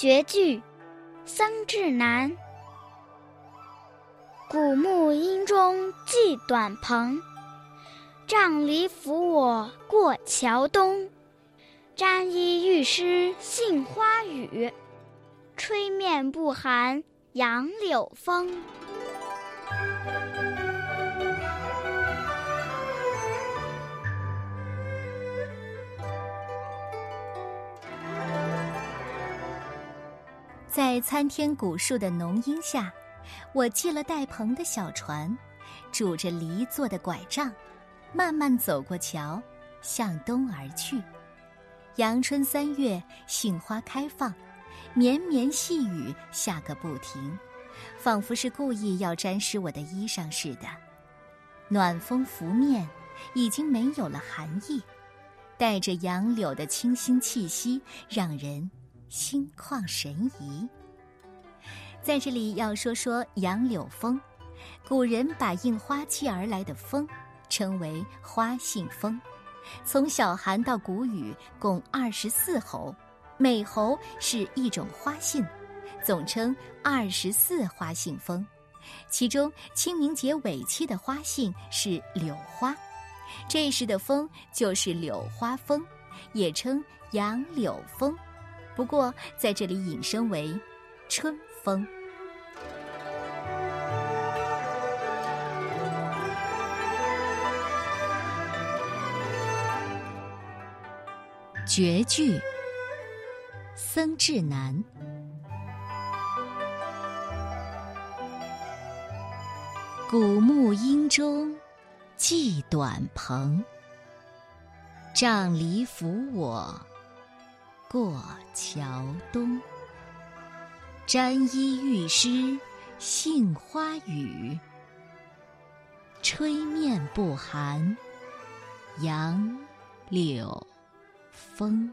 绝句，僧志南。古木阴中寄短篷，杖藜扶我过桥东。沾衣欲湿杏花雨，吹面不寒杨柳风。在参天古树的浓荫下，我系了带篷的小船，拄着梨做的拐杖，慢慢走过桥，向东而去。阳春三月，杏花开放，绵绵细雨下个不停，仿佛是故意要沾湿我的衣裳似的。暖风拂面，已经没有了寒意，带着杨柳的清新气息，让人。心旷神怡。在这里要说说杨柳风，古人把应花期而来的风称为花信风。从小寒到谷雨共二十四候，每候是一种花信，总称二十四花信风。其中清明节尾期的花信是柳花，这时的风就是柳花风，也称杨柳风。不过，在这里引申为春风。绝句，僧志南。古木阴中寄短篷，杖藜扶我。过桥东。沾衣欲湿杏花雨吹面不寒杨柳风。